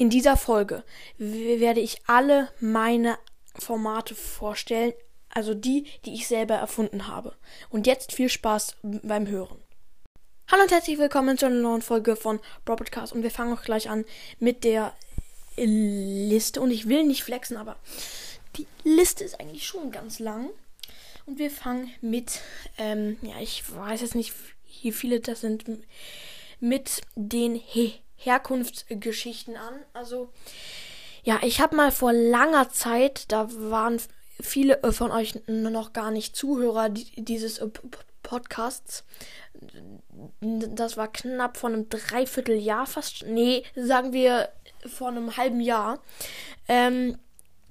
In dieser Folge werde ich alle meine Formate vorstellen, also die, die ich selber erfunden habe. Und jetzt viel Spaß beim Hören. Hallo und herzlich willkommen zu einer neuen Folge von Broadcast und wir fangen auch gleich an mit der Liste und ich will nicht flexen, aber die Liste ist eigentlich schon ganz lang und wir fangen mit, ähm, ja, ich weiß jetzt nicht, wie viele das sind, mit den He Herkunftsgeschichten an. Also, ja, ich habe mal vor langer Zeit, da waren viele von euch noch gar nicht Zuhörer dieses äh, Podcasts. Das war knapp vor einem Dreivierteljahr fast. Nee, sagen wir vor einem halben Jahr. Ähm,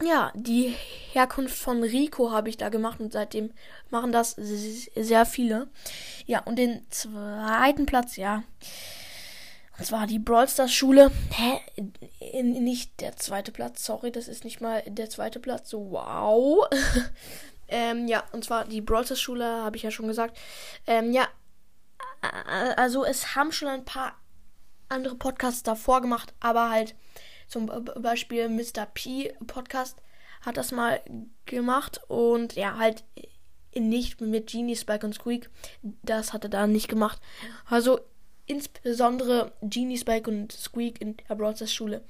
ja, die Herkunft von Rico habe ich da gemacht und seitdem machen das sehr viele. Ja, und den zweiten Platz, ja. Und zwar die Brawl Stars Schule. Hä? Nicht der zweite Platz. Sorry, das ist nicht mal der zweite Platz. So, wow. ähm, ja, und zwar die Brawl Stars Schule, habe ich ja schon gesagt. Ähm, ja, also es haben schon ein paar andere Podcasts davor gemacht, aber halt zum Beispiel Mr. P Podcast hat das mal gemacht und ja, halt nicht mit Genie, Spike und Squeak. Das hat er da nicht gemacht. Also insbesondere Genie, Spike und Squeak in der Broadcast Schule.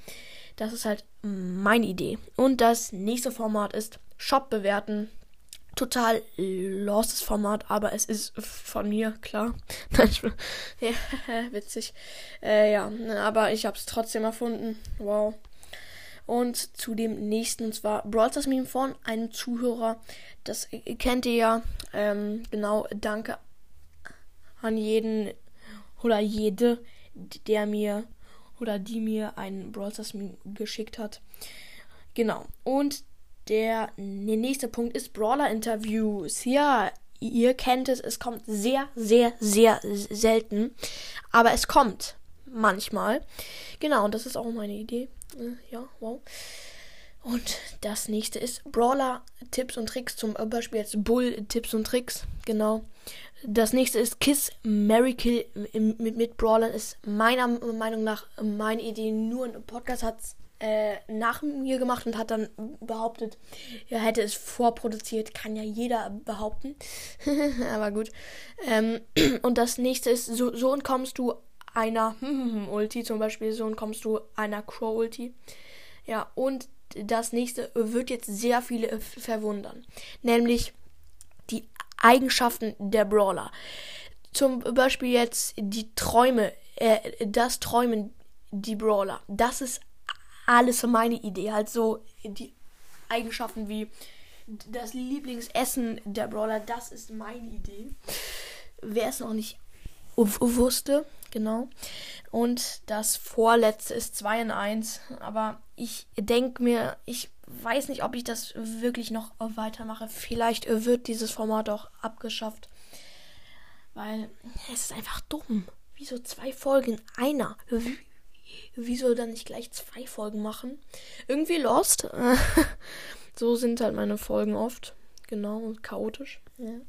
Das ist halt meine Idee. Und das nächste Format ist Shop bewerten. Total lostes Format, aber es ist von mir, klar. ja, witzig. Äh, ja, aber ich habe es trotzdem erfunden. Wow. Und zu dem nächsten, und zwar Brawl Meme von einem Zuhörer. Das kennt ihr ja. Ähm, genau, danke an jeden oder jede, der mir oder die mir einen Brawl Stars geschickt hat. Genau. Und der nächste Punkt ist Brawler Interviews. Ja, ihr kennt es, es kommt sehr, sehr, sehr selten. Aber es kommt manchmal. Genau, und das ist auch meine Idee. Äh, ja, wow. Und das nächste ist Brawler Tipps und Tricks. Zum Beispiel jetzt Bull Tipps und Tricks. Genau. Das nächste ist Kiss Mary Kill mit, mit Brawlern. Ist meiner Meinung nach meine Idee. Nur ein Podcast hat äh, nach mir gemacht und hat dann behauptet, er hätte es vorproduziert. Kann ja jeder behaupten. Aber gut. Ähm, und das nächste ist, so, so kommst du einer Ulti, zum Beispiel so kommst du einer Crow Ulti. Ja, und das nächste wird jetzt sehr viele verwundern. Nämlich die Eigenschaften der Brawler. Zum Beispiel jetzt die Träume, äh, das Träumen, die Brawler. Das ist alles meine Idee. Halt so die Eigenschaften wie das Lieblingsessen der Brawler, das ist meine Idee. Wer es noch nicht wusste, genau. Und das vorletzte ist 2 in 1. Aber ich denke mir, ich weiß nicht, ob ich das wirklich noch weitermache. Vielleicht wird dieses Format auch abgeschafft. Weil es ist einfach dumm. Wieso zwei Folgen in einer? Wieso dann nicht gleich zwei Folgen machen? Irgendwie lost. so sind halt meine Folgen oft. Genau, und chaotisch. Ja.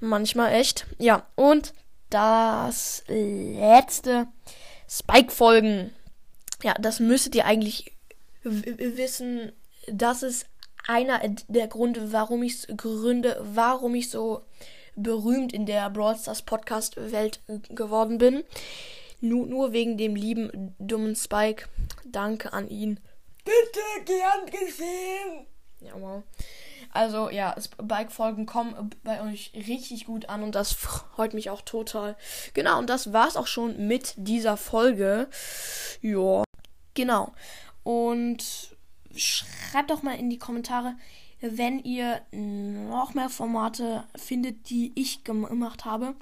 Manchmal echt. Ja, und das letzte Spike-Folgen. Ja, das müsstet ihr eigentlich wissen, das ist einer der Gründe, warum ich gründe, warum ich so berühmt in der Brawl Stars Podcast Welt geworden bin. Nur, nur wegen dem lieben dummen Spike. Danke an ihn. Bitte gern gesehen. Ja, wow. Also ja, Spike-Folgen kommen bei euch richtig gut an und das freut mich auch total. Genau, und das war's auch schon mit dieser Folge. Ja, genau. Und schreibt doch mal in die Kommentare, wenn ihr noch mehr Formate findet, die ich gemacht habe.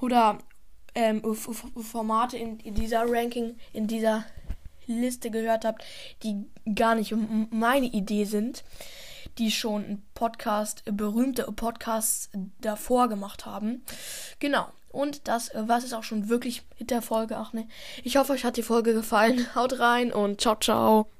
Oder ähm, Formate in, dieser Ranking, in dieser Liste gehört habt, die gar nicht meine Idee sind, die schon ein Podcast, berühmte Podcasts davor gemacht haben. Genau. Und das war es auch schon wirklich mit der Folge. Ach ne. Ich hoffe, euch hat die Folge gefallen. Haut rein und ciao, ciao.